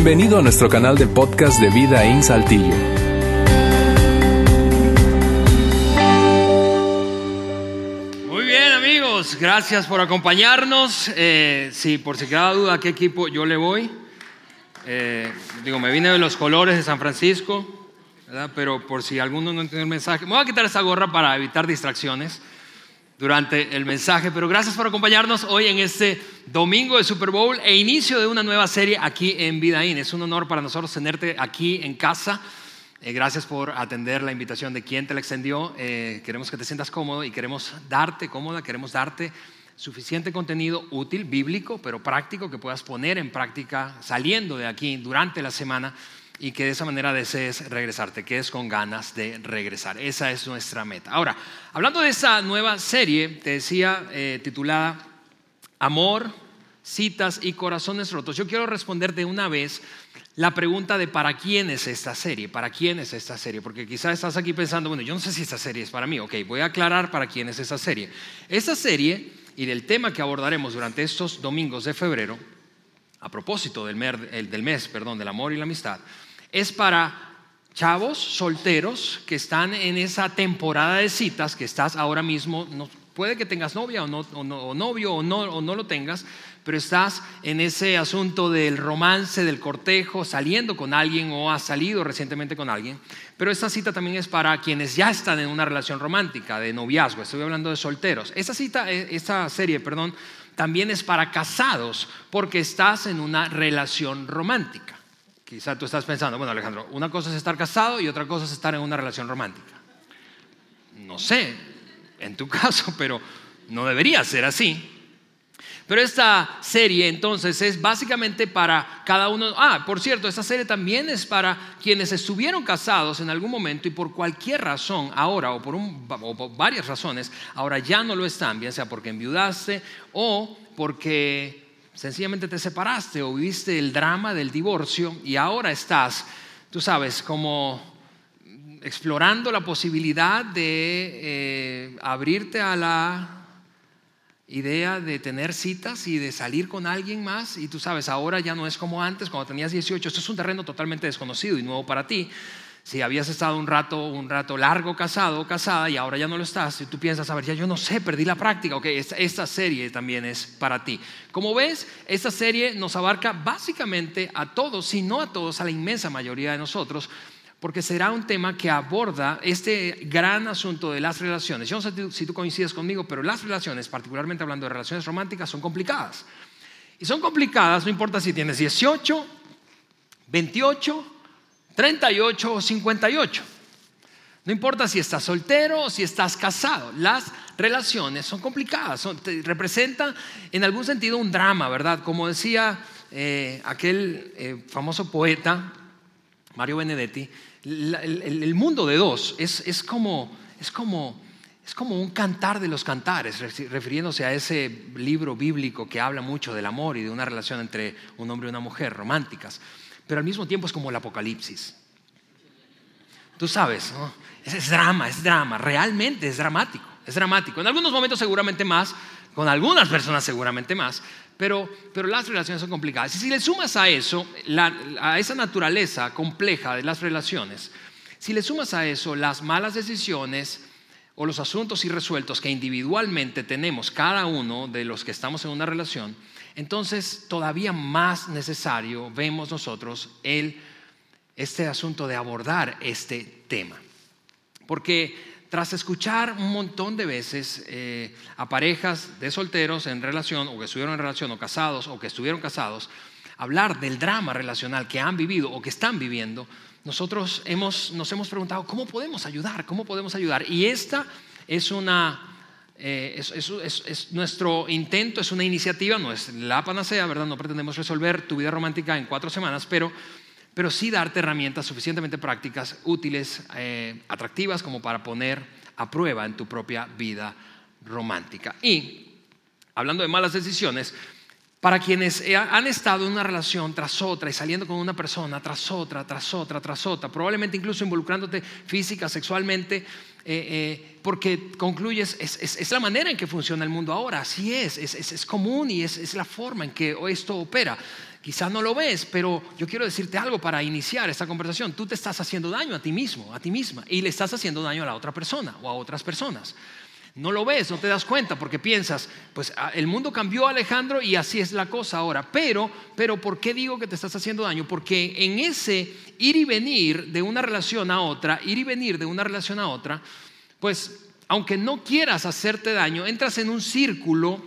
Bienvenido a nuestro canal de podcast de Vida en Saltillo. Muy bien amigos, gracias por acompañarnos. Eh, sí, por si queda duda a qué equipo yo le voy. Eh, digo, me vine de los colores de San Francisco, ¿verdad? pero por si alguno no entiende el mensaje, me voy a quitar esa gorra para evitar distracciones durante el mensaje, pero gracias por acompañarnos hoy en este domingo de Super Bowl e inicio de una nueva serie aquí en Vidaín. Es un honor para nosotros tenerte aquí en casa. Eh, gracias por atender la invitación de quien te la extendió. Eh, queremos que te sientas cómodo y queremos darte cómoda, queremos darte suficiente contenido útil, bíblico, pero práctico que puedas poner en práctica saliendo de aquí durante la semana y que de esa manera desees regresar, te quedes con ganas de regresar. Esa es nuestra meta. Ahora, hablando de esta nueva serie, te decía, eh, titulada Amor, citas y corazones rotos, yo quiero responder de una vez la pregunta de para quién es esta serie, para quién es esta serie, porque quizás estás aquí pensando, bueno, yo no sé si esta serie es para mí, ok, voy a aclarar para quién es esta serie. Esta serie y del tema que abordaremos durante estos domingos de febrero, a propósito del del mes perdón, del amor y la amistad, es para chavos solteros que están en esa temporada de citas que estás ahora mismo, puede que tengas novia o, no, o, novio o no, o no lo tengas, pero estás en ese asunto del romance, del cortejo, saliendo con alguien o has salido recientemente con alguien. Pero esta cita también es para quienes ya están en una relación romántica, de noviazgo, estoy hablando de solteros. Esta cita, eh, esta serie, perdón, también es para casados, porque estás en una relación romántica. Quizá tú estás pensando, bueno Alejandro, una cosa es estar casado y otra cosa es estar en una relación romántica. No sé, en tu caso, pero no debería ser así. Pero esta serie entonces es básicamente para cada uno. Ah, por cierto, esta serie también es para quienes estuvieron casados en algún momento y por cualquier razón ahora o por, o por varias razones ahora ya no lo están, bien sea porque enviudaste o porque sencillamente te separaste o viviste el drama del divorcio y ahora estás, tú sabes, como explorando la posibilidad de eh, abrirte a la idea de tener citas y de salir con alguien más. Y tú sabes, ahora ya no es como antes, cuando tenías 18, esto es un terreno totalmente desconocido y nuevo para ti si habías estado un rato, un rato largo casado o casada y ahora ya no lo estás, y tú piensas, a ver, ya yo no sé, perdí la práctica, ok, esta, esta, serie también es para ti. Como ves, esta serie nos abarca básicamente a todos, si no a todos, a la inmensa mayoría de nosotros, porque será un tema que aborda este gran asunto de las relaciones. Yo no sé si tú coincides conmigo, pero las relaciones, particularmente hablando de relaciones románticas, son complicadas. Y son complicadas, no importa si tienes 18, 28, 38 o 58. No importa si estás soltero o si estás casado, las relaciones son complicadas, representan en algún sentido un drama, ¿verdad? Como decía eh, aquel eh, famoso poeta, Mario Benedetti, el, mundo de dos es, como, es, como, es como un cantar de los cantares, refiriéndose a ese libro bíblico que habla mucho del amor y de una relación entre un hombre y una mujer, románticas pero al mismo tiempo es como el apocalipsis. Tú sabes, es, drama, es drama, realmente es dramático, es dramático. En algunos momentos seguramente más, con algunas personas seguramente más, pero, pero las relaciones son complicadas. Y si le sumas a eso, a esa naturaleza compleja de las relaciones, si le sumas a eso las malas decisiones o los asuntos irresueltos que individualmente tenemos cada uno de los que estamos en una relación, entonces todavía más necesario vemos nosotros el, este asunto de abordar este tema. Porque tras escuchar un montón de veces eh, a parejas de solteros en relación, o que estuvieron en relación, o casados, o que estuvieron casados, hablar del drama relacional que han vivido o que están viviendo, nosotros hemos, nos hemos preguntado, ¿cómo podemos ayudar? ¿Cómo podemos ayudar? Y esta es una eh, es, nuestro intento, es una iniciativa, no es la panacea, ¿verdad? No pretendemos resolver tu vida romántica en cuatro semanas, pero, pero sí darte herramientas suficientemente prácticas, útiles, eh, atractivas como para poner a prueba en tu propia vida romántica. Y hablando de malas decisiones, Para quienes han estado en una relación tras otra y saliendo con una persona tras otra, tras otra, tras otra, probablemente incluso involucrándote física, sexualmente, eh, eh, porque concluyes, es, la manera en que funciona el mundo ahora, así es, es, común y es, la forma en que esto opera. Quizás no lo ves, pero yo quiero decirte algo para iniciar esta conversación. Tú te estás haciendo daño a ti mismo, a ti misma, y le estás haciendo daño a la otra persona o a otras personas. No lo ves, no te das cuenta porque piensas, pues ah, el mundo cambió Alejandro y así es la cosa ahora. Pero, pero ¿por qué digo que te estás haciendo daño? Porque en ese ir y venir de una relación a otra, ir y venir de una relación a otra, pues aunque no quieras hacerte daño, entras en un círculo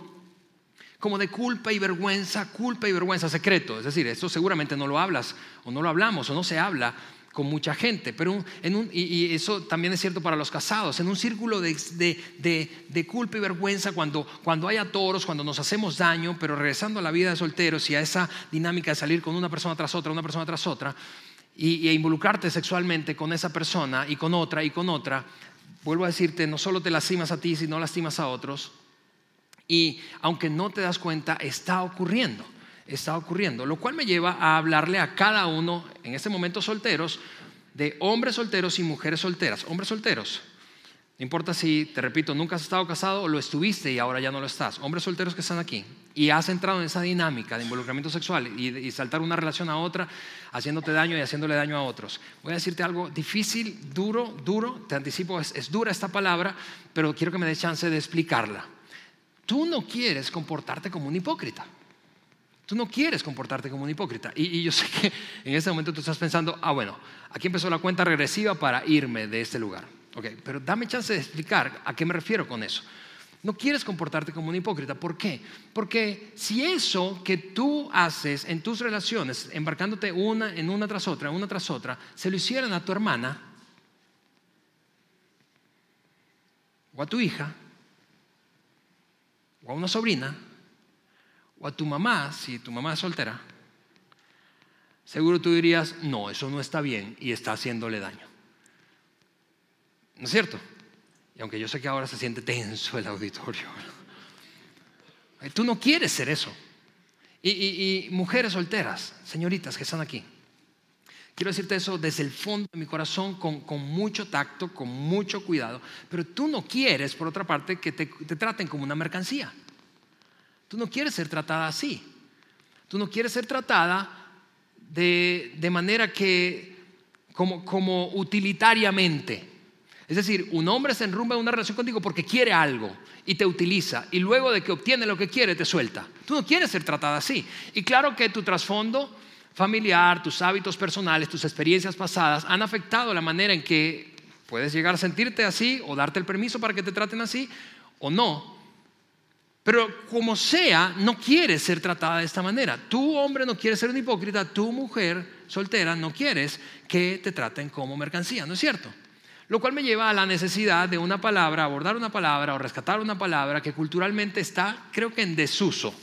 como de culpa y vergüenza, culpa y vergüenza secreto. Es decir, esto seguramente no lo hablas o no lo hablamos o no se habla con mucha gente, pero en un, y, eso también es cierto para los casados, en un círculo de, de, culpa y vergüenza cuando, cuando hay toros, cuando nos hacemos daño, pero regresando a la vida de solteros y a esa dinámica de salir con una persona tras otra, una persona tras otra, y, y involucrarte sexualmente con esa persona y con otra y con otra, vuelvo a decirte, no solo te lastimas a ti, sino lastimas a otros, y aunque no te das cuenta, está ocurriendo está ocurriendo, lo cual me lleva a hablarle a cada uno, en este momento solteros, de hombres solteros y mujeres solteras. Hombres solteros, no importa si, te repito, nunca has estado casado o lo estuviste y ahora ya no lo estás. Hombres solteros que están aquí y has entrado en esa dinámica de involucramiento sexual y, saltar una relación a otra, haciéndote daño y haciéndole daño a otros. Voy a decirte algo difícil, duro, duro, te anticipo, es dura esta palabra, pero quiero que me des chance de explicarla. Tú no quieres comportarte como un hipócrita. Tú no quieres comportarte como un hipócrita. Y, yo sé que en este momento tú estás pensando, ah, bueno, aquí empezó la cuenta regresiva para irme de este lugar. Ok, pero dame chance de explicar a qué me refiero con eso. No quieres comportarte como un hipócrita. ¿Por qué? Porque si eso que tú haces en tus relaciones, embarcándote una en una tras otra, una tras otra, se lo hicieran a tu hermana o a tu hija o a una sobrina, o a tu mamá, si tu mamá es soltera, seguro tú dirías, no, eso no está bien y está haciéndole daño. ¿No es cierto? Y aunque yo sé que ahora se siente tenso el auditorio, tú no quieres ser eso. Y, mujeres solteras, señoritas que están aquí, quiero decirte eso desde el fondo de mi corazón, con, mucho tacto, con mucho cuidado, pero tú no quieres, por otra parte, que te traten como una mercancía. Tú no quieres ser tratada así. Tú no quieres ser tratada de, manera que, como, como utilitariamente. Es decir, un hombre se enrumba en una relación contigo porque quiere algo y te utiliza y luego de que obtiene lo que quiere te suelta. Tú no quieres ser tratada así. Y claro que tu trasfondo familiar, tus hábitos personales, tus experiencias pasadas han afectado la manera en que puedes llegar a sentirte así o darte el permiso para que te traten así o no. Pero como sea, no quieres ser tratada de esta manera. Tu hombre no quiere ser un hipócrita, tu mujer soltera no quieres que te traten como mercancía, ¿no es cierto? Lo cual me lleva a la necesidad de una palabra, abordar una palabra o rescatar una palabra que culturalmente está, creo que en desuso.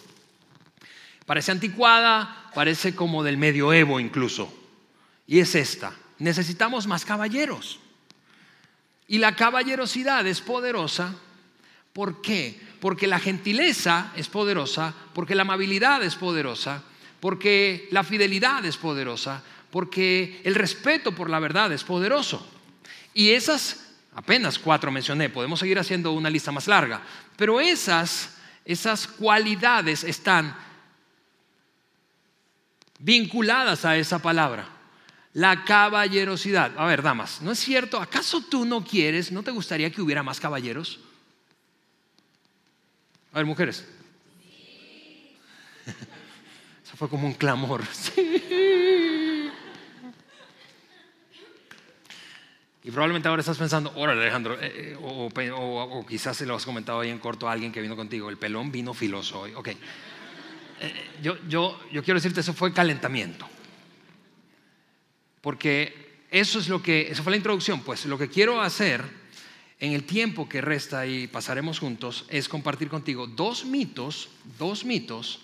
Parece anticuada, parece como del medioevo incluso. Y es esta. Necesitamos más caballeros. Y la caballerosidad es poderosa. ¿Por qué? porque la gentileza es poderosa, porque la amabilidad es poderosa, porque la fidelidad es poderosa, porque el respeto por la verdad es poderoso. Y esas, apenas cuatro mencioné, podemos seguir haciendo una lista más larga, pero esas, esas cualidades están vinculadas a esa palabra. La caballerosidad. A ver, damas, ¿no es cierto? ¿Acaso tú no quieres, no te gustaría que hubiera más caballeros? A ver, mujeres. Eso fue como un clamor. Y probablemente ahora estás pensando, órale Alejandro, eh, eh, o, quizás se lo has comentado ahí en corto a alguien que vino contigo, el pelón vino filoso hoy. Ok. Eh, yo, yo, yo quiero decirte, eso fue calentamiento. Porque eso es lo que, eso fue la introducción, pues lo que quiero hacer en el tiempo que resta y pasaremos juntos es compartir contigo dos mitos, dos mitos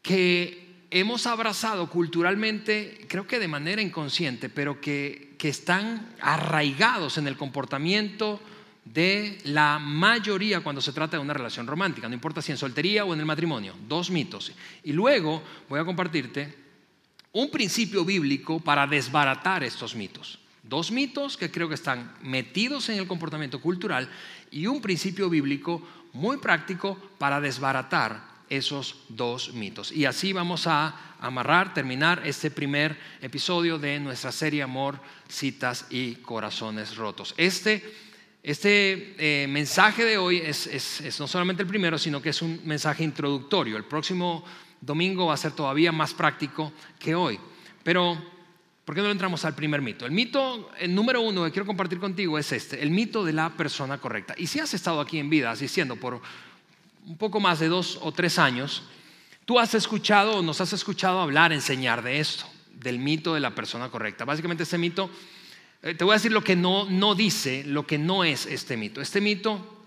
que hemos abrazado culturalmente, creo que de manera inconsciente, pero que, están arraigados en el comportamiento de la mayoría cuando se trata de una relación romántica, no importa si en soltería o en el matrimonio, dos mitos. Y luego voy a compartirte un principio bíblico para desbaratar estos mitos. Dos mitos que creo que están metidos en el comportamiento cultural y un principio bíblico muy práctico para desbaratar esos dos mitos. Y así vamos a amarrar, terminar este primer episodio de nuestra serie Amor, Citas y Corazones Rotos. Este, este eh, mensaje de hoy es, es no solamente el primero, sino que es un mensaje introductorio. El próximo domingo va a ser todavía más práctico que hoy. Pero, ¿por qué no entramos al primer mito? El mito el número uno que quiero compartir contigo es este, el mito de la persona correcta. Y si has estado aquí en vida asistiendo por un poco más de dos o tres años, tú has escuchado o nos has escuchado hablar, enseñar de esto, del mito de la persona correcta. Básicamente este mito, eh, te voy a decir lo que no, no dice, lo que no es este mito. Este mito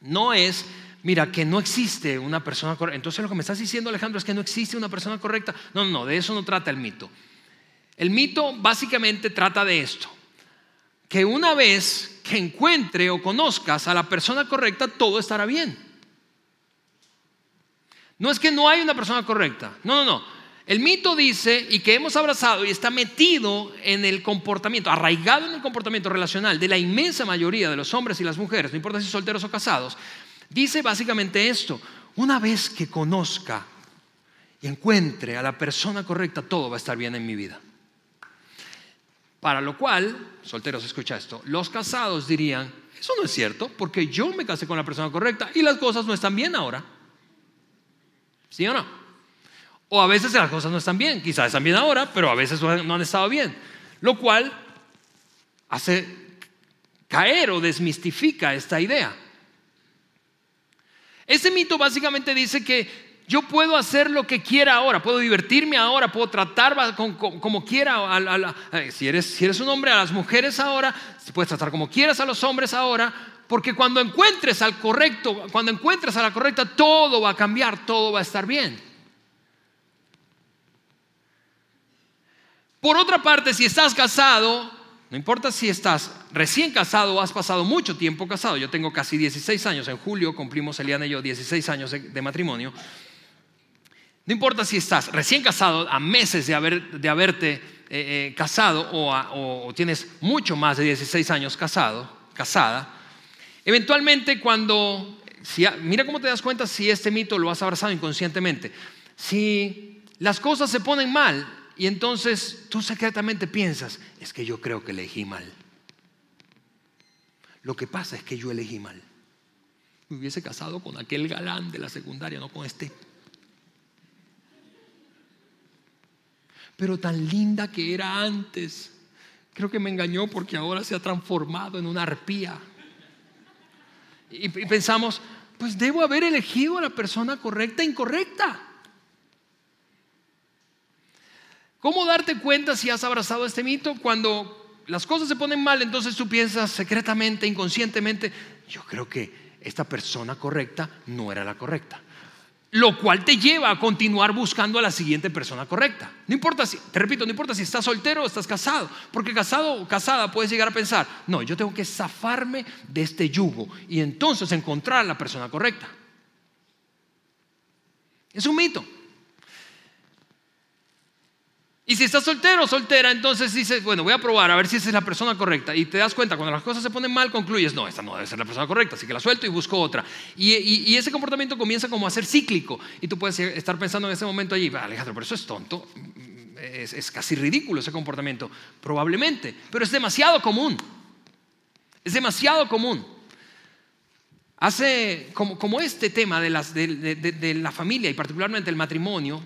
no es mira, que no existe una persona correcta. Entonces lo que me estás diciendo, Alejandro, es que no existe una persona correcta. No, no, de eso no trata el mito. El mito básicamente trata de esto, que una vez que encuentre o conozcas a la persona correcta, todo estará bien. No es que no hay una persona correcta, no, no, no. El mito dice, y que hemos abrazado y está metido en el comportamiento, arraigado en el comportamiento relacional de la inmensa mayoría de los hombres y las mujeres, no importa si solteros o casados, Dice básicamente esto, una vez que conozca y encuentre a la persona correcta, todo va a estar bien en mi vida. Para lo cual, solteros, escucha esto, los casados dirían, eso no es cierto, porque yo me casé con la persona correcta y las cosas no están bien ahora. ¿Sí o no? O a veces las cosas no están bien, quizás están bien ahora, pero a veces no han estado bien. Lo cual hace caer o desmistifica esta idea. Ese mito básicamente dice que yo puedo hacer lo que quiera ahora, puedo divertirme ahora, puedo tratar como, quiera, si, eres, si eres un hombre, a las mujeres ahora, puedes tratar como quieras a los hombres ahora, porque cuando encuentres al correcto, cuando encuentres a la correcta, todo va a cambiar, todo va a estar bien. Por otra parte, si estás casado, no importa si estás recién casado o has pasado mucho tiempo casado. Yo tengo casi 16 años. En julio cumplimos Eliana y yo 16 años de, matrimonio. No importa si estás recién casado, a meses de, haberte eh, eh, casado o, tienes mucho más de 16 años casado, casada. Eventualmente cuando, mira cómo te das cuenta si este mito lo has abrazado inconscientemente. Si las cosas se ponen mal, y entonces tú secretamente piensas, es que yo creo que elegí mal. Lo que pasa es que yo elegí mal. Me hubiese casado con aquel galán de la secundaria, no con este. Pero tan linda que era antes. Creo que me engañó porque ahora se ha transformado en una arpía. Y, pensamos, pues debo haber elegido a la persona correcta e incorrecta. ¿Cómo darte cuenta si has abrazado este mito? Cuando las cosas se ponen mal, entonces tú piensas secretamente, inconscientemente, yo creo que esta persona correcta no era la correcta. Lo cual te lleva a continuar buscando a la siguiente persona correcta. No importa si, te repito, no importa si estás soltero o estás casado, porque casado o casada puedes llegar a pensar, no, yo tengo que zafarme de este yugo y entonces encontrar a la persona correcta. Es un mito. Y si estás soltero o soltera, entonces dices, bueno, voy a probar a ver si esa es la persona correcta. Y te das cuenta, cuando las cosas se ponen mal, concluyes, no, esta no debe ser la persona correcta, así que la suelto y busco otra. Y, ese comportamiento comienza como a ser cíclico. Y tú puedes estar pensando en ese momento allí, Alejandro, pero eso es tonto, es, casi ridículo ese comportamiento, probablemente, pero es demasiado común. Es demasiado común. Hace como, este tema de la familia y particularmente el matrimonio,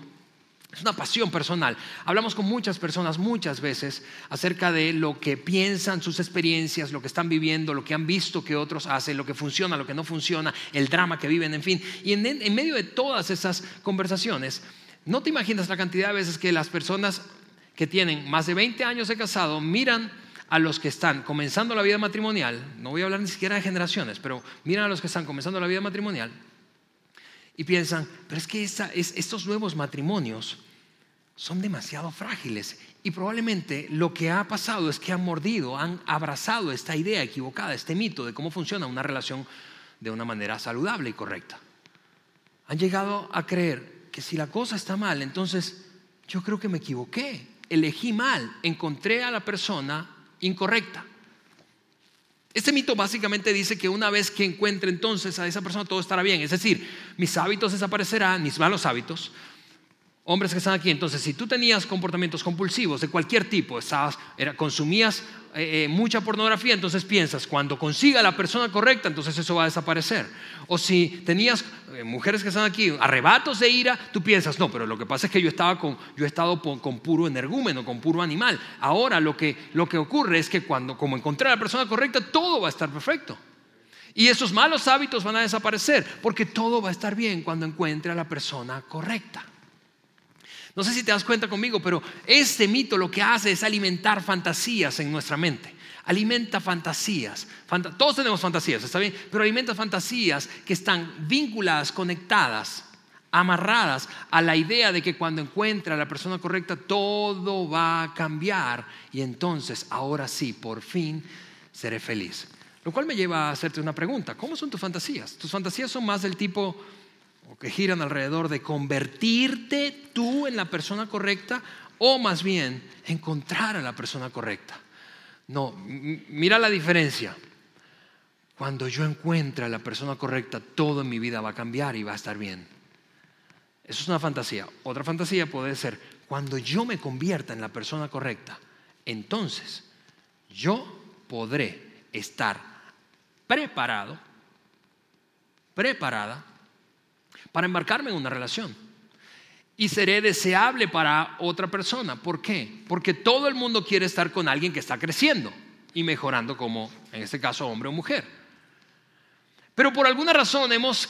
es una pasión personal. Hablamos con muchas personas muchas veces acerca de lo que piensan, sus experiencias, lo que están viviendo, lo que han visto que otros hacen, lo que funciona, lo que no funciona, el drama que viven, en fin. Y en, medio de todas esas conversaciones, no te imaginas la cantidad de veces que las personas que tienen más de 20 años de casado miran a los que están comenzando la vida matrimonial, no voy a hablar ni siquiera de generaciones, pero miran a los que están comenzando la vida matrimonial y piensan, pero es que estos nuevos matrimonios son demasiado frágiles y probablemente lo que ha pasado es que han mordido, han abrazado esta idea equivocada, este mito de cómo funciona una relación de una manera saludable y correcta. Han llegado a creer que si la cosa está mal, entonces yo creo que me equivoqué, elegí mal, encontré a la persona incorrecta. Este mito básicamente dice que una vez que encuentre entonces a esa persona todo estará bien. Es decir, mis hábitos desaparecerán, mis malos hábitos, hombres que están aquí. Entonces, si tú tenías comportamientos compulsivos de cualquier tipo, estabas, era, consumías eh, eh, mucha pornografía, entonces piensas, cuando consiga la persona correcta, entonces eso va a desaparecer. O si tenías eh, mujeres que están aquí, arrebatos de ira, tú piensas, no, pero lo que pasa es que yo, estaba con, yo he estado con, puro energúmeno, con puro animal. Ahora lo que, lo que ocurre es que cuando, como encontré a la persona correcta, todo va a estar perfecto. Y esos malos hábitos van a desaparecer, porque todo va a estar bien cuando encuentre a la persona correcta. No sé si te das cuenta conmigo, pero este mito lo que hace es alimentar fantasías en nuestra mente. Alimenta fantasías. todos tenemos fantasías, ¿está bien? Pero alimenta fantasías que están vinculadas, conectadas, amarradas a la idea de que cuando encuentra a la persona correcta todo va a cambiar y entonces ahora sí, por fin seré feliz. Lo cual me lleva a hacerte una pregunta. ¿Cómo son tus fantasías? ¿Tus fantasías son más del tipo que giran alrededor de convertirte tú en la persona correcta o más bien encontrar a la persona correcta. No, mira la diferencia. Cuando yo encuentre a la persona correcta, todo en mi vida va a cambiar y va a estar bien. Eso es una fantasía. Otra fantasía puede ser, cuando yo me convierta en la persona correcta, entonces yo podré estar preparado, preparada para embarcarme en una relación. Y seré deseable para otra persona. ¿Por qué? Porque todo el mundo quiere estar con alguien que está creciendo y mejorando como, en este caso, hombre o mujer. Pero por alguna razón hemos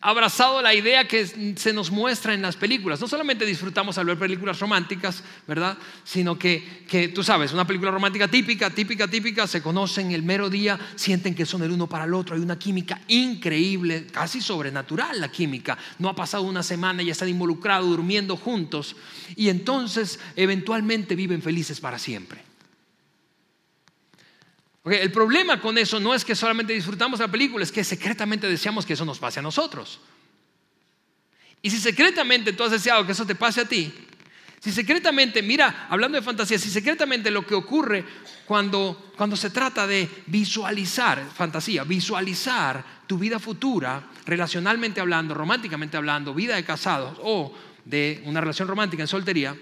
abrazado la idea que se nos muestra en las películas. No solamente disfrutamos al ver películas románticas, ¿verdad? Sino que, que, tú sabes, una película romántica típica, típica, típica, se conocen el mero día, sienten que son el uno para el otro, hay una química increíble, casi sobrenatural la química. No ha pasado una semana, ya están involucrados, durmiendo juntos, y entonces eventualmente viven felices para siempre. El problema con eso no es que solamente disfrutamos la película, es que secretamente deseamos que eso nos pase a nosotros. Y si secretamente tú has deseado que eso te pase a ti, si secretamente, mira, hablando de fantasía, si secretamente lo que ocurre cuando, cuando se trata de visualizar, fantasía, visualizar tu vida futura, relacionalmente hablando, románticamente hablando, vida de casados o de una relación romántica en soltería,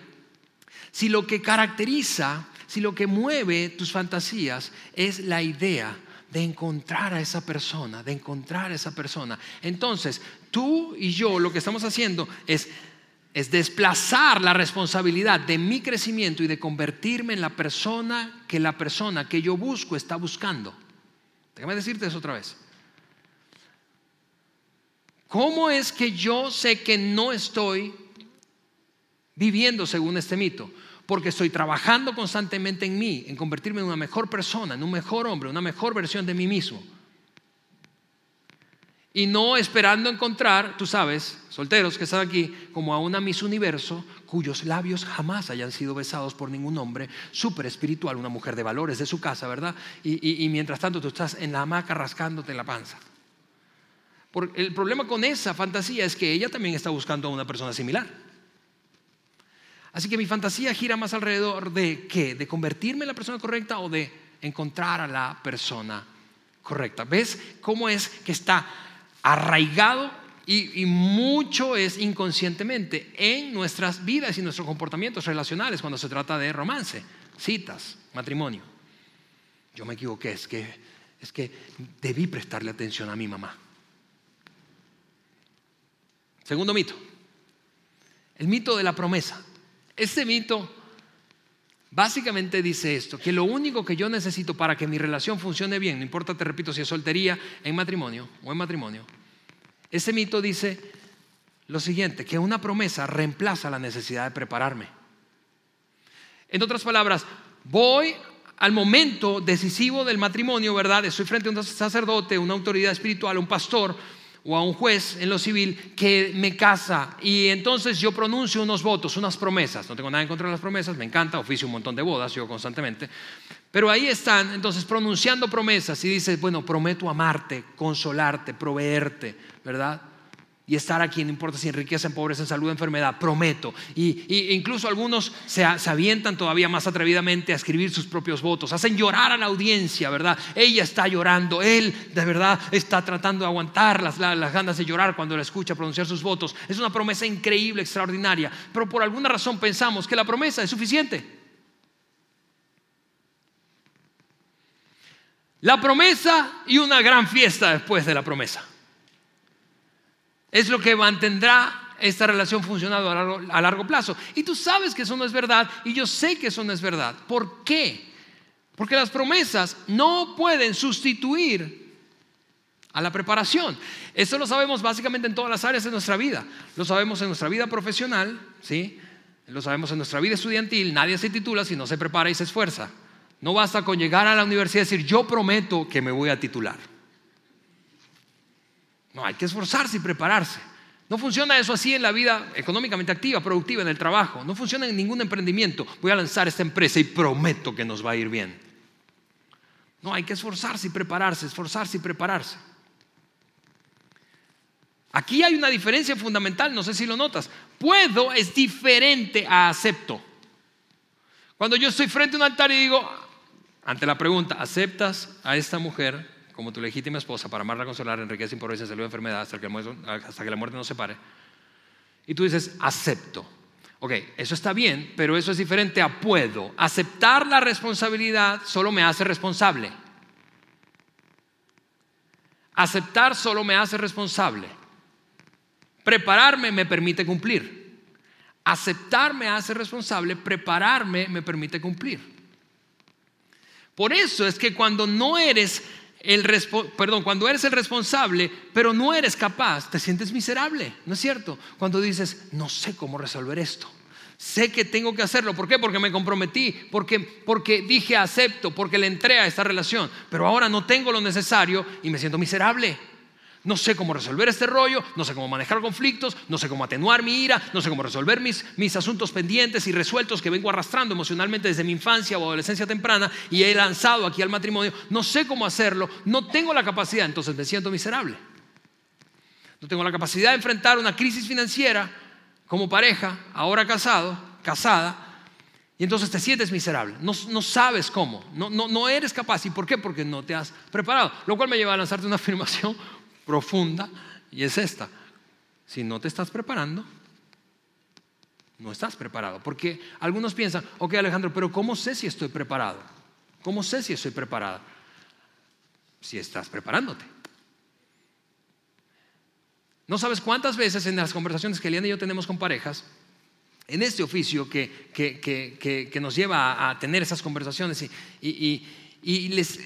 si lo que caracteriza si lo que mueve tus fantasías es la idea de encontrar a esa persona, de encontrar a esa persona. Entonces, tú y yo lo que estamos haciendo es, es desplazar la responsabilidad de mi crecimiento y de convertirme en la persona que la persona que yo busco está buscando. Déjame decirte eso otra vez. ¿Cómo es que yo sé que no estoy viviendo según este mito? Porque estoy trabajando constantemente en mí, en convertirme en una mejor persona, en un mejor hombre, una mejor versión de mí mismo. Y no esperando encontrar, tú sabes, solteros que están aquí, como a una Miss Universo, cuyos labios jamás hayan sido besados por ningún hombre, súper espiritual, una mujer de valores de su casa, ¿verdad? Y, mientras tanto tú estás en la hamaca rascándote la panza. el problema con esa fantasía es que ella también está buscando a una persona similar. Así que mi fantasía gira más alrededor de qué? De convertirme en la persona correcta o de encontrar a la persona correcta. ¿Ves cómo es que está arraigado y, mucho es inconscientemente en nuestras vidas y nuestros comportamientos relacionales cuando se trata de romance, citas, matrimonio? Yo me equivoqué, es que, es que debí prestarle atención a mi mamá. Segundo mito, el mito de la promesa. Este mito básicamente dice esto, que lo único que yo necesito para que mi relación funcione bien, no importa, te repito, si es soltería, en matrimonio o en matrimonio, ese mito dice lo siguiente, que una promesa reemplaza la necesidad de prepararme. En otras palabras, voy al momento decisivo del matrimonio, ¿verdad? Estoy frente a un sacerdote, una autoridad espiritual, un pastor, o a un juez en lo civil que me casa y entonces yo pronuncio unos votos, unas promesas. No tengo nada en contra de las promesas, me encanta, oficio un montón de bodas, yo constantemente. Pero ahí están, entonces, pronunciando promesas y dices, bueno, prometo amarte, consolarte, proveerte, ¿verdad? Y estar aquí, no importa si en riqueza, en pobreza, en salud, en enfermedad, prometo. Y, incluso algunos se, se, avientan todavía más atrevidamente a escribir sus propios votos, hacen llorar a la audiencia, ¿verdad? Ella está llorando, él de verdad está tratando de aguantar las, las ganas de llorar cuando la escucha pronunciar sus votos. Es una promesa increíble, extraordinaria, pero por alguna razón pensamos que la promesa es suficiente. La promesa y una gran fiesta después de la promesa es lo que mantendrá esta relación funcionando a largo, plazo. Y tú sabes que eso no es verdad y yo sé que eso no es verdad. ¿Por qué? Porque las promesas no pueden sustituir a la preparación. Eso lo sabemos básicamente en todas las áreas de nuestra vida. Lo sabemos en nuestra vida profesional, ¿sí? Lo sabemos en nuestra vida estudiantil. Nadie se titula si no se prepara y se esfuerza. No basta con llegar a la universidad y decir, yo prometo que me voy a titular. No, hay que esforzarse y prepararse. No funciona eso así en la vida económicamente activa, productiva, en el trabajo. No funciona en ningún emprendimiento. Voy a lanzar esta empresa y prometo que nos va a ir bien. No, hay que esforzarse y prepararse, esforzarse y prepararse. Aquí hay una diferencia fundamental, no sé si lo notas. Puedo es diferente a acepto. Cuando yo estoy frente a un altar y digo, ante la pregunta, ¿aceptas a esta mujer como tu legítima esposa para amarla, consolar, enriquecer, sin pobreza, salud, enfermedad, hasta que, la muerte nos separe. Y tú dices, acepto. Ok, eso está bien, pero eso es diferente a puedo. Aceptar la responsabilidad solo me hace responsable. Aceptar solo me hace responsable. Prepararme me permite cumplir. Aceptar me hace responsable, prepararme me permite cumplir. Por eso es que cuando no eres el perdón, cuando eres el responsable, pero no eres capaz, te sientes miserable, ¿no es cierto? Cuando dices, no sé cómo resolver esto. Sé que tengo que hacerlo. ¿Por qué? Porque me comprometí, porque, porque dije acepto, porque le entré a esta relación, pero ahora no tengo lo necesario y me siento miserable. No sé cómo resolver este rollo, no sé cómo manejar conflictos, no sé cómo atenuar mi ira, no sé cómo resolver mis, mis asuntos pendientes y resueltos que vengo arrastrando emocionalmente desde mi infancia o adolescencia temprana y he lanzado aquí al matrimonio. No sé cómo hacerlo, no tengo la capacidad, entonces me siento miserable. No tengo la capacidad de enfrentar una crisis financiera como pareja, ahora casado, casada, y entonces te sientes miserable, no, no sabes cómo, no, no, no, eres capaz. ¿Y por qué? Porque no te has preparado. Lo cual me lleva a lanzarte una afirmación profunda y es esta. Si no te estás preparando, no estás preparado. Porque algunos piensan, ok Alejandro, pero ¿cómo sé si estoy preparado? ¿Cómo sé si estoy preparado? Si estás preparándote. No sabes cuántas veces en las conversaciones que Eliana y yo tenemos con parejas, en este oficio que, que, nos lleva a, tener esas conversaciones y y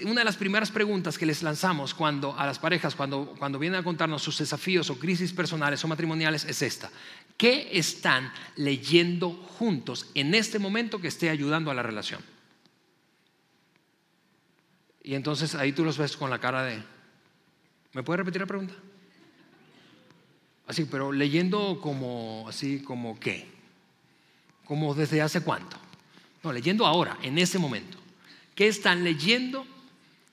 una de las primeras preguntas que les lanzamos cuando, a las parejas cuando, cuando vienen a contarnos sus desafíos o crisis personales o matrimoniales es esta. ¿Qué están leyendo juntos en este momento que esté ayudando a la relación? Y entonces ahí tú los ves con la cara de... ¿Me puede repetir la pregunta? Así, pero leyendo como, así como qué? Como desde hace cuánto? No, leyendo ahora, en ese momento. ¿Qué están leyendo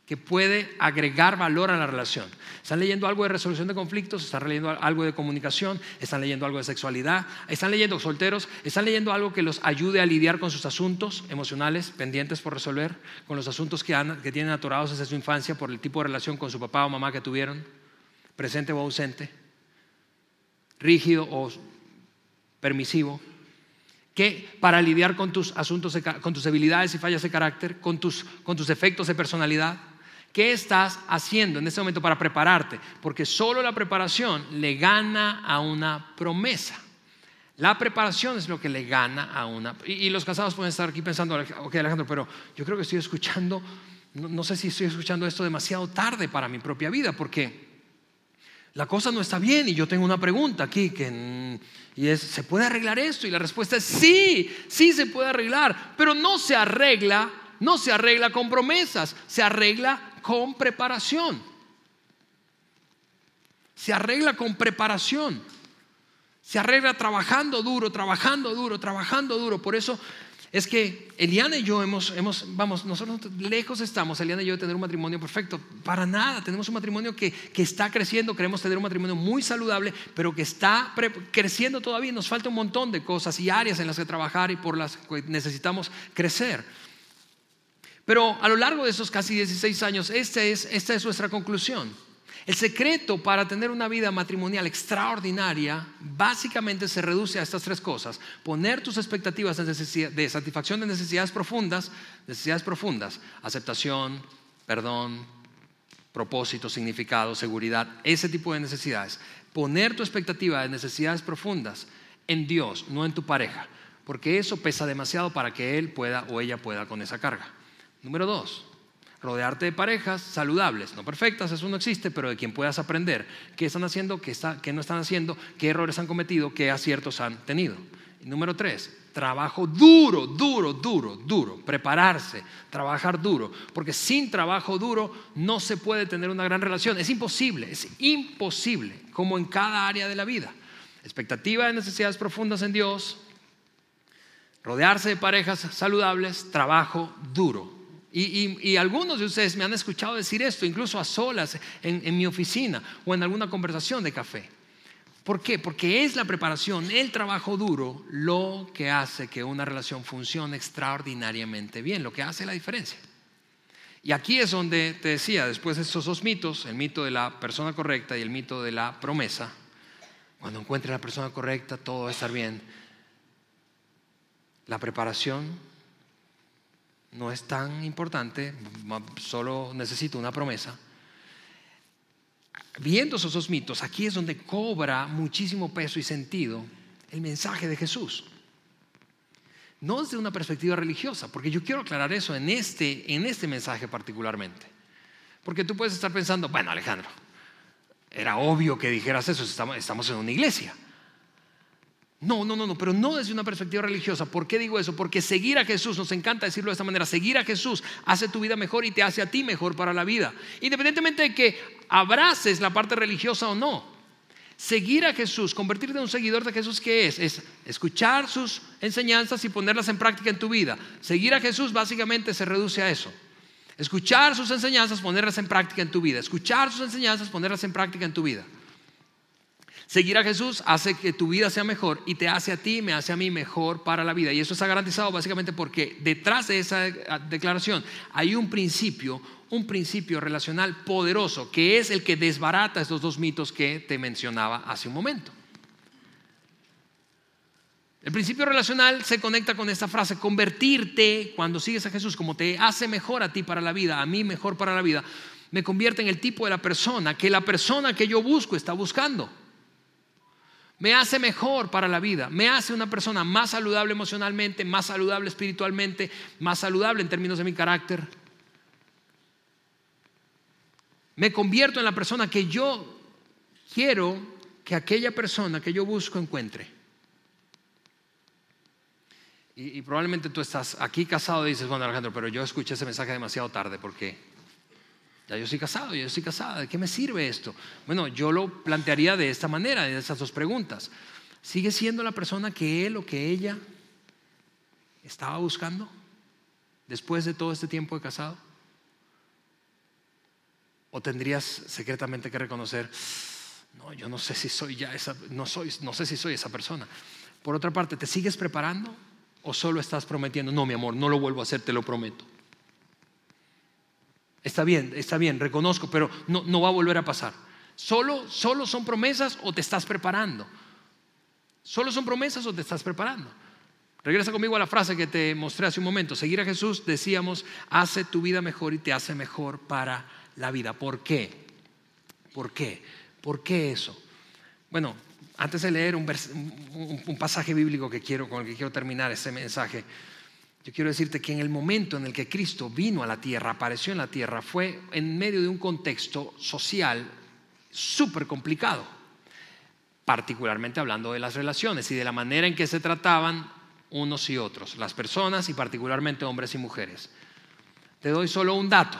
que puede agregar valor a la relación? ¿Están leyendo algo de resolución de conflictos? ¿Están leyendo algo de comunicación? ¿Están leyendo algo de sexualidad? ¿Están leyendo solteros? ¿Están leyendo algo que los ayude a lidiar con sus asuntos emocionales pendientes por resolver? ¿Con los asuntos que, que tienen atorados desde su infancia por el tipo de relación con su papá o mamá que tuvieron? ¿Presente o ausente? ¿Rígido o permisivo? Que para lidiar con tus asuntos, con tus debilidades y fallas de carácter, con tus, con tus defectos de personalidad, ¿qué estás haciendo en este momento para prepararte? Porque solo la preparación le gana a una promesa. La preparación es lo que le gana a una... Y, los casados pueden estar aquí pensando, ok Alejandro, pero yo creo que estoy escuchando, no, no sé si estoy escuchando esto demasiado tarde para mi propia vida, porque la cosa no está bien y yo tengo una pregunta aquí que y es, ¿se puede arreglar esto? Y la respuesta es sí, sí se puede arreglar, pero no se arregla, no se arregla con promesas, se arregla con preparación. se arregla con preparación. Se arregla trabajando duro, trabajando duro, trabajando duro. Por eso es que Eliana y yo hemos, hemos, vamos, nosotros lejos estamos, Eliana y yo, de tener un matrimonio perfecto. Para nada, tenemos un matrimonio que, que está creciendo, queremos tener un matrimonio muy saludable, pero que está creciendo todavía. Nos falta un montón de cosas y áreas en las que trabajar y por las que necesitamos crecer. Pero a lo largo de esos casi 16 años, esta es, esta es nuestra conclusión. El secreto para tener una vida matrimonial extraordinaria básicamente se reduce a estas tres cosas. Poner tus expectativas de, satisfacción de necesidades profundas, necesidades profundas, aceptación, perdón, propósito, significado, seguridad, ese tipo de necesidades. Poner tu expectativa de necesidades profundas en Dios, no en tu pareja, porque eso pesa demasiado para que él pueda o ella pueda con esa carga. Número dos, rodearte de parejas saludables, no perfectas, eso no existe, pero de quien puedas aprender qué están haciendo, qué, no están haciendo, qué errores han cometido, qué aciertos han tenido. Y número tres, trabajo duro, duro, duro, duro, prepararse, trabajar duro, porque sin trabajo duro no se puede tener una gran relación, es imposible, es imposible, como en cada área de la vida. Expectativa de necesidades profundas en Dios, rodearse de parejas saludables, trabajo duro, y, algunos de ustedes me han escuchado decir esto, incluso a solas en, mi oficina o en alguna conversación de café. ¿Por qué? Porque es la preparación, el trabajo duro, lo que hace que una relación funcione extraordinariamente bien, lo que hace la diferencia. Y aquí es donde te decía, después de estos dos mitos, el mito de la persona correcta y el mito de la promesa, cuando encuentres la persona correcta, todo va a estar bien. La preparación no es tan importante, solo necesito una promesa. Viendo esos dos mitos, aquí es donde cobra muchísimo peso y sentido el mensaje de Jesús. No desde una perspectiva religiosa, porque yo quiero aclarar eso en este, en este mensaje particularmente. Porque tú puedes estar pensando, bueno Alejandro, era obvio que dijeras eso, estamos en una iglesia. No, no, no, no, pero no desde una perspectiva religiosa. ¿Por qué digo eso? Porque seguir a Jesús, nos encanta decirlo de esta manera, seguir a Jesús hace tu vida mejor y te hace a ti mejor para la vida. Independientemente de que abraces la parte religiosa o no. Seguir a Jesús, convertirte en un seguidor de Jesús, ¿qué es? Es escuchar sus enseñanzas y ponerlas en práctica en tu vida. Seguir a Jesús básicamente se reduce a eso. Escuchar sus enseñanzas, ponerlas en práctica en tu vida. Escuchar sus enseñanzas, ponerlas en práctica en tu vida. Seguir a Jesús hace que tu vida sea mejor y te hace a ti, me hace a mí mejor para la vida. Y eso está garantizado básicamente porque detrás de esa declaración hay un principio, un principio relacional poderoso, que es el que desbarata estos dos mitos que te mencionaba hace un momento. El principio relacional se conecta con esta frase, convertirte cuando sigues a Jesús, como te hace mejor a ti para la vida, a mí mejor para la vida, me convierte en el tipo de la persona que la persona que yo busco está buscando me hace mejor para la vida, me hace una persona más saludable emocionalmente, más saludable espiritualmente, más saludable en términos de mi carácter. Me convierto en la persona que yo quiero que aquella persona que yo busco encuentre. Y, probablemente tú estás aquí casado y dices, bueno Alejandro, pero yo escuché ese mensaje demasiado tarde porque ya yo soy casado, yo soy casada, ¿de qué me sirve esto? Bueno, yo lo plantearía de esta manera, de esas dos preguntas. ¿Sigue siendo la persona que él o que ella estaba buscando después de todo este tiempo de casado? ¿O tendrías secretamente que reconocer, no, yo no sé si soy ya esa, no soy, no sé si soy esa persona? Por otra parte, ¿te sigues preparando o solo estás prometiendo, no, mi amor, no lo vuelvo a hacer, te lo prometo? Está bien, está bien, reconozco, pero no, no va a volver a pasar. ¿Solo, ¿Solo son promesas o te estás preparando? ¿Solo son promesas o te estás preparando? Regresa conmigo a la frase que te mostré hace un momento. Seguir a Jesús, decíamos, hace tu vida mejor y te hace mejor para la vida. ¿Por qué? ¿Por qué? ¿Por qué eso? Bueno, antes de leer un, un pasaje bíblico que quiero, con el que quiero terminar ese mensaje, yo quiero decirte que en el momento en el que Cristo vino a la tierra, apareció en la tierra, fue en medio de un contexto social súper complicado, particularmente hablando de las relaciones y de la manera en que se trataban unos y otros, las personas y particularmente hombres y mujeres. Te doy solo un dato.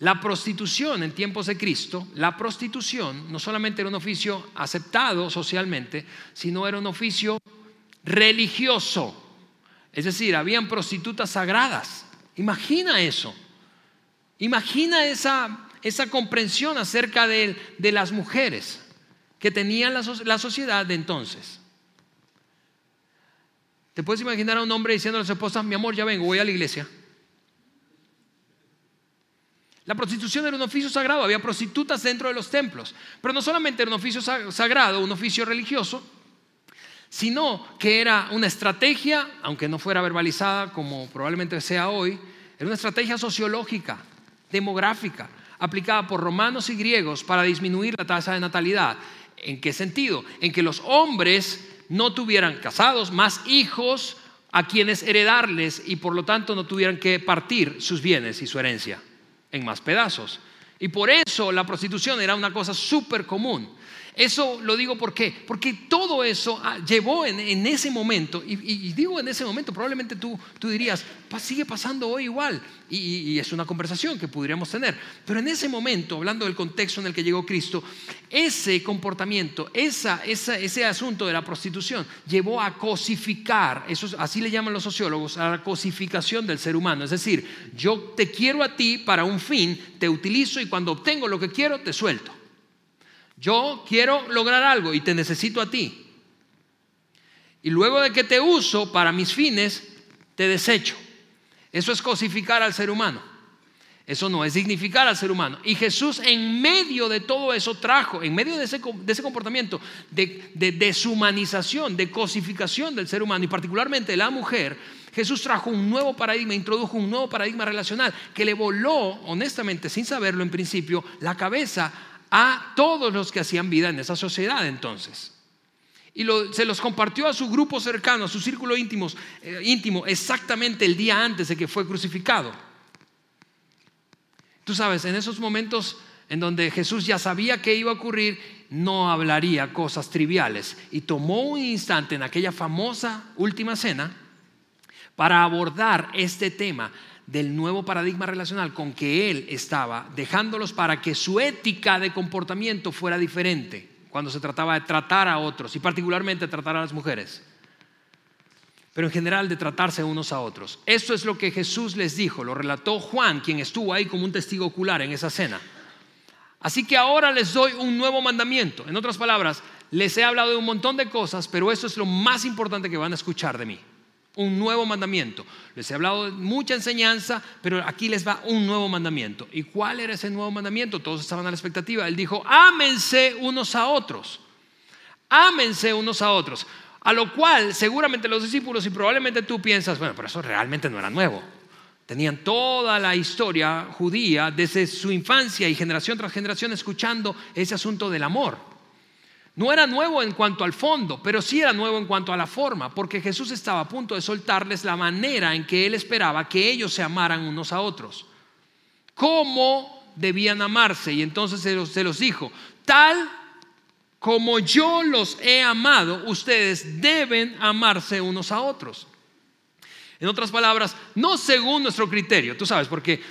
La prostitución en tiempos de Cristo, la prostitución no solamente era un oficio aceptado socialmente, sino era un oficio religioso. Es decir, habían prostitutas sagradas. Imagina eso. Imagina esa, esa comprensión acerca de, las mujeres que tenía la, la sociedad de entonces. ¿Te puedes imaginar a un hombre diciendo a su esposa, mi amor, ya vengo, voy a la iglesia? La prostitución era un oficio sagrado, había prostitutas dentro de los templos, pero no solamente era un oficio sagrado, un oficio religioso, sino que era una estrategia, aunque no fuera verbalizada como probablemente sea hoy, era una estrategia sociológica, demográfica, aplicada por romanos y griegos para disminuir la tasa de natalidad. ¿En qué sentido? En que los hombres no tuvieran casados más hijos a quienes heredarles y por lo tanto no tuvieran que partir sus bienes y su herencia en más pedazos. Y por eso la prostitución era una cosa súper común. Eso lo digo ¿por qué? porque todo eso ah, llevó en, ese momento, y, digo en ese momento, probablemente tú, tú dirías, sigue pasando hoy igual, y, es una conversación que podríamos tener, pero en ese momento, hablando del contexto en el que llegó Cristo, ese comportamiento, esa, ese asunto de la prostitución llevó a cosificar, eso, así le llaman los sociólogos, a la cosificación del ser humano, es decir, yo te quiero a ti para un fin, te utilizo y cuando obtengo lo que quiero, te suelto. Yo quiero lograr algo y te necesito a ti. Y luego de que te uso para mis fines, te desecho. Eso es cosificar al ser humano. Eso no es dignificar al ser humano. Y Jesús en medio de todo eso trajo, en medio de ese, comportamiento de, de deshumanización, de cosificación del ser humano y particularmente de la mujer, Jesús trajo un nuevo paradigma, introdujo un nuevo paradigma relacional que le voló, honestamente, sin saberlo en principio, la cabeza a todos los que hacían vida en esa sociedad entonces. Y se los compartió a su grupo cercano, a su círculo íntimo, eh, íntimo, exactamente el día antes de que fue crucificado. Tú sabes, en esos momentos en donde Jesús ya sabía que iba a ocurrir, no hablaría cosas triviales. Y tomó un instante en aquella famosa última cena para abordar este tema del nuevo paradigma relacional con que él estaba, dejándolos para que su ética de comportamiento fuera diferente cuando se trataba de tratar a otros y particularmente tratar a las mujeres, pero en general de tratarse unos a otros. Esto es lo que Jesús les dijo, lo relató Juan, quien estuvo ahí como un testigo ocular en esa cena. Así que ahora les doy un nuevo mandamiento. En otras palabras, les he hablado de un montón de cosas, pero eso es lo más importante que van a escuchar de mí un nuevo mandamiento. Les he hablado de mucha enseñanza, pero aquí les va un nuevo mandamiento. ¿Y cuál era ese nuevo mandamiento? Todos estaban a la expectativa. Él dijo, ámense unos a otros. Ámense unos a otros. A lo cual seguramente los discípulos y probablemente tú piensas, bueno, pero eso realmente no era nuevo. Tenían toda la historia judía desde su infancia y generación tras generación escuchando ese asunto del amor. No era nuevo en cuanto al fondo, pero sí era nuevo en cuanto a la forma, porque Jesús estaba a punto de soltarles la manera en que Él esperaba que ellos se amaran unos a otros. ¿Cómo debían amarse? Y entonces se los, dijo, tal como yo los he amado, ustedes deben amarse unos a otros. En otras palabras, no según nuestro criterio, tú sabes, porque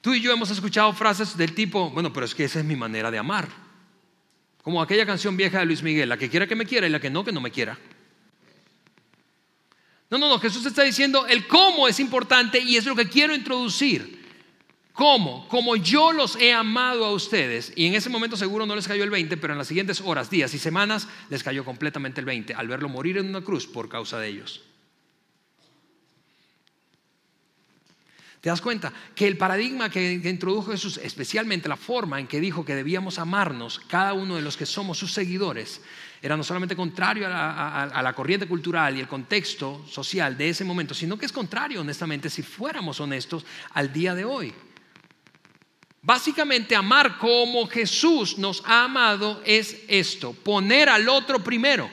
tú y yo hemos escuchado frases del tipo, bueno, pero es que esa es mi manera de amar. Como aquella canción vieja de Luis Miguel, la que quiera que me quiera y la que no, que no me quiera. No, no, no, Jesús está diciendo el cómo es importante y es lo que quiero introducir. ¿Cómo? Como yo los he amado a ustedes, y en ese momento seguro no les cayó el 20, pero en las siguientes horas, días y semanas les cayó completamente el 20 al verlo morir en una cruz por causa de ellos. ¿Te das cuenta? Que el paradigma que, introdujo Jesús, especialmente la forma en que dijo que debíamos amarnos cada uno de los que somos sus seguidores, era no solamente contrario a la, corriente cultural y el contexto social de ese momento, sino que es contrario, honestamente, si fuéramos honestos, al día de hoy. Básicamente, amar como Jesús nos ha amado es esto, poner al otro primero.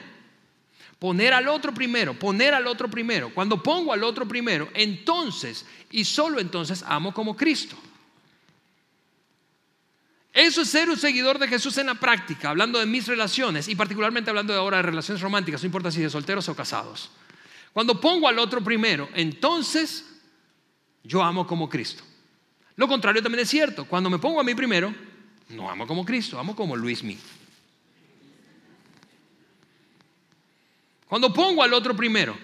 Poner al otro primero, poner al otro primero. Cuando pongo al otro primero, entonces y solo entonces amo como Cristo. Eso es ser un seguidor de Jesús en la práctica, hablando de mis relaciones y particularmente hablando de ahora de relaciones románticas, no importa si de solteros o casados. Cuando pongo al otro primero, entonces yo amo como Cristo. Lo contrario también es cierto. Cuando me pongo a mí primero, no amo como Cristo, amo como Luis mí. Cuando pongo al otro primero,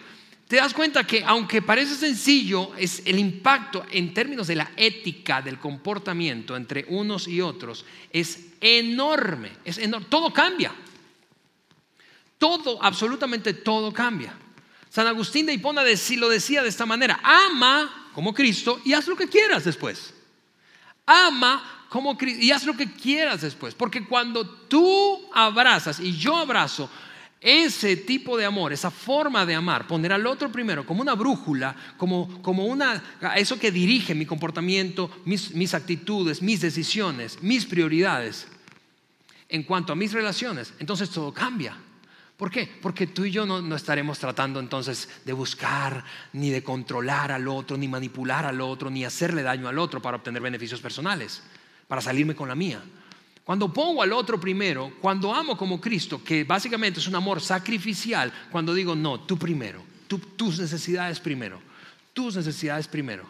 te das cuenta que aunque parece sencillo, es el impacto en términos de la ética del comportamiento entre unos y otros es enorme, es enorme. Todo cambia. Todo, absolutamente todo cambia. San Agustín de Hipona lo decía de esta manera, ama como Cristo y haz lo que quieras después. Ama como Cristo y haz lo que quieras después. Porque cuando tú abrazas y yo abrazo, ese tipo de amor, esa forma de amar, poner al otro primero como una brújula, como, como una, eso que dirige mi comportamiento, mis, mis actitudes, mis decisiones, mis prioridades en cuanto a mis relaciones, entonces todo cambia. ¿Por qué? Porque tú y yo no, no, estaremos tratando entonces de buscar, ni de controlar al otro, ni manipular al otro, ni hacerle daño al otro para obtener beneficios personales, para salirme con la mía. Cuando pongo al otro primero, cuando amo como Cristo, que básicamente es un amor sacrificial, cuando digo, no, tú primero, tus necesidades primero, tus necesidades primero.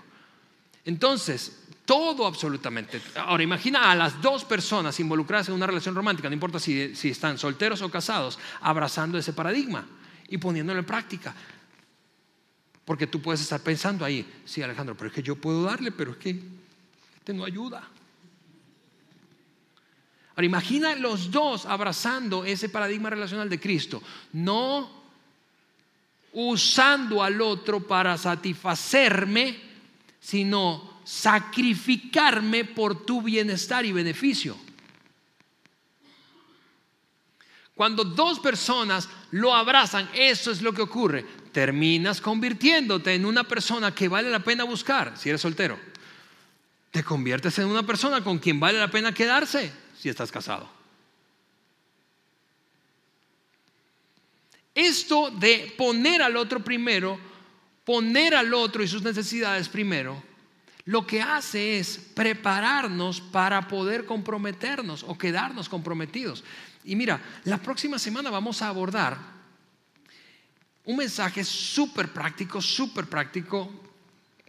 Entonces, todo absolutamente. Ahora, imagina a las dos personas involucradas en una relación romántica, no importa si, si están solteros o casados, abrazando ese paradigma y poniéndolo en práctica. Porque tú puedes estar pensando ahí, sí, Alejandro, pero es que yo puedo darle, pero es que tengo ayuda. Ahora imagina los dos abrazando ese paradigma relacional de Cristo, no usando al otro para satisfacerme, sino sacrificarme por tu bienestar y beneficio. Cuando dos personas lo abrazan, eso es lo que ocurre. Terminas convirtiéndote en una persona que vale la pena buscar, si eres soltero. Te conviertes en una persona con quien vale la pena quedarse si estás casado. Esto de poner al otro primero, poner al otro y sus necesidades primero, lo que hace es prepararnos para poder comprometernos o quedarnos comprometidos. Y mira, la próxima semana vamos a abordar un mensaje súper práctico, súper práctico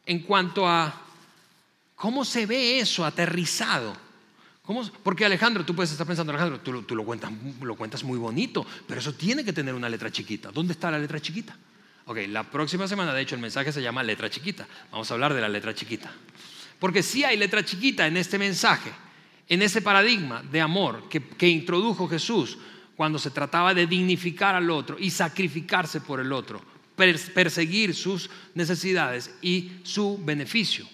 en cuanto a cómo se ve eso aterrizado porque Alejandro, tú puedes estar pensando, Alejandro, tú, lo, cuentas, lo cuentas muy bonito, pero eso tiene que tener una letra chiquita. ¿Dónde está la letra chiquita? Ok, la próxima semana, de hecho, el mensaje se llama letra chiquita. Vamos a hablar de la letra chiquita. Porque si hay letra chiquita en este mensaje, en ese paradigma de amor que introdujo Jesús cuando se trataba de dignificar al otro y sacrificarse por el otro, perseguir sus necesidades y su beneficio.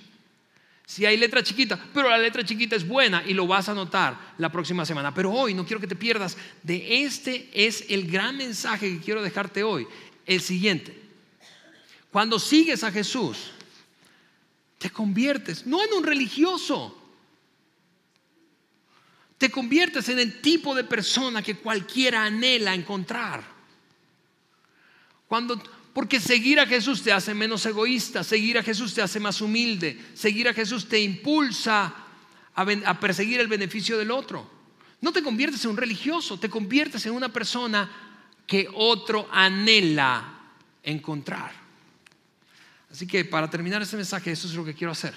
Si hay letra chiquita, pero la letra chiquita es buena y lo vas a notar la próxima semana. Pero hoy no quiero que te pierdas de este es el gran mensaje que quiero dejarte hoy. El siguiente. Cuando sigues a Jesús, te conviertes no en un religioso. Te conviertes en el tipo de persona que cualquiera anhela encontrar. Cuando porque seguir a Jesús te hace menos egoísta, seguir a Jesús te hace más humilde, seguir a Jesús te impulsa a, perseguir el beneficio del otro. No te conviertes en un religioso, te conviertes en una persona que otro anhela encontrar. Así que para terminar este mensaje, eso es lo que quiero hacer.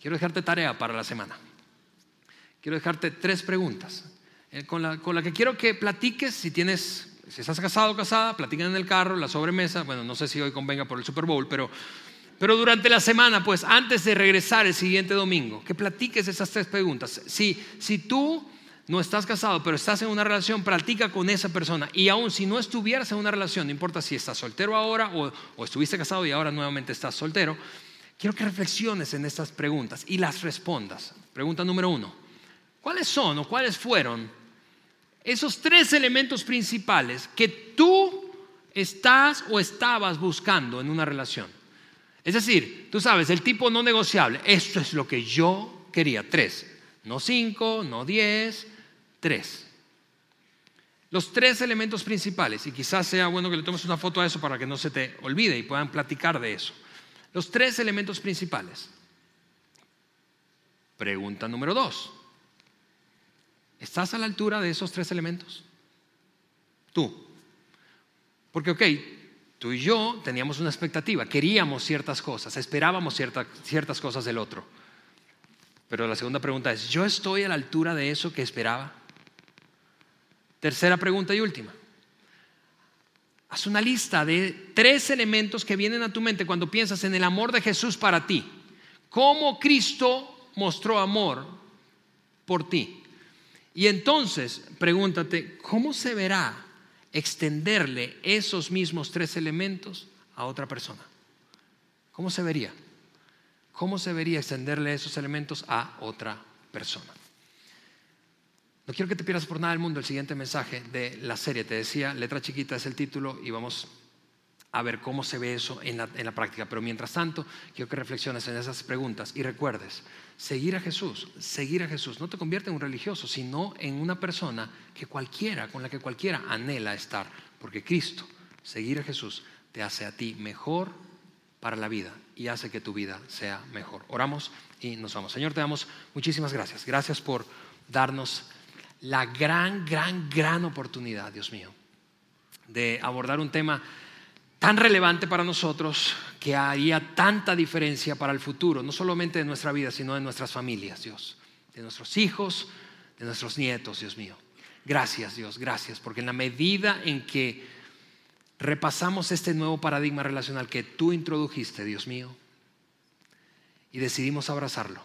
Quiero dejarte tarea para la semana. Quiero dejarte tres preguntas eh, con con la que quiero que platiques si tienes si estás casado o casada, platican en el carro, la sobremesa, bueno, no sé si hoy convenga por el Super Bowl, pero, pero durante la semana, pues antes de regresar el siguiente domingo, que platiques esas tres preguntas. Si, si tú no estás casado, pero estás en una relación, practica con esa persona. Y aún si no estuvieras en una relación, no importa si estás soltero ahora o, o estuviste casado y ahora nuevamente estás soltero, quiero que reflexiones en estas preguntas y las respondas. Pregunta número uno, ¿cuáles son o cuáles fueron esos tres elementos principales que tú estás o estabas buscando en una relación. Es decir, tú sabes, el tipo no negociable, esto es lo que yo quería, tres, no cinco, no diez, tres. Los tres elementos principales, y quizás sea bueno que le tomes una foto a eso para que no se te olvide y puedan platicar de eso. Los tres elementos principales. Pregunta número dos. ¿Estás a la altura de esos tres elementos? Tú. Porque, ok, tú y yo teníamos una expectativa, queríamos ciertas cosas, esperábamos ciertas cosas del otro. Pero la segunda pregunta es, ¿yo estoy a la altura de eso que esperaba? Tercera pregunta y última. Haz una lista de tres elementos que vienen a tu mente cuando piensas en el amor de Jesús para ti. ¿Cómo Cristo mostró amor por ti? Y entonces pregúntate, ¿cómo se verá extenderle esos mismos tres elementos a otra persona? ¿Cómo se vería? ¿Cómo se vería extenderle esos elementos a otra persona? No quiero que te pierdas por nada del mundo el siguiente mensaje de la serie. Te decía, letra chiquita es el título y vamos a ver cómo se ve eso en la, en la, práctica. Pero mientras tanto, quiero que reflexiones en esas preguntas y recuerdes, seguir a Jesús, seguir a Jesús no te convierte en un religioso, sino en una persona que cualquiera, con la que cualquiera anhela estar. Porque Cristo, seguir a Jesús, te hace a ti mejor para la vida y hace que tu vida sea mejor. Oramos y nos vamos. Señor, te damos muchísimas gracias. Gracias por darnos la gran, gran, gran oportunidad, Dios mío, de abordar un tema tan relevante para nosotros que haría tanta diferencia para el futuro, no solamente de nuestra vida, sino de nuestras familias, Dios, de nuestros hijos, de nuestros nietos, Dios mío. Gracias, Dios, gracias, porque en la medida en que repasamos este nuevo paradigma relacional que tú introdujiste, Dios mío, y decidimos abrazarlo,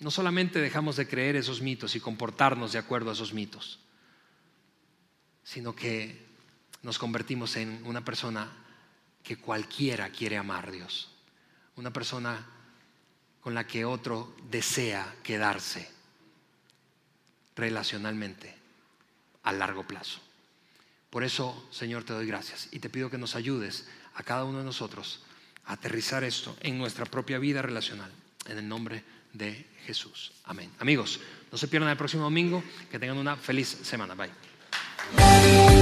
no solamente dejamos de creer esos mitos y comportarnos de acuerdo a esos mitos, sino que nos convertimos en una persona que cualquiera quiere amar Dios, una persona con la que otro desea quedarse relacionalmente a largo plazo. Por eso, Señor, te doy gracias y te pido que nos ayudes a cada uno de nosotros a aterrizar esto en nuestra propia vida relacional, en el nombre de Jesús. Amén. Amigos, no se pierdan el próximo domingo. Que tengan una feliz semana. Bye.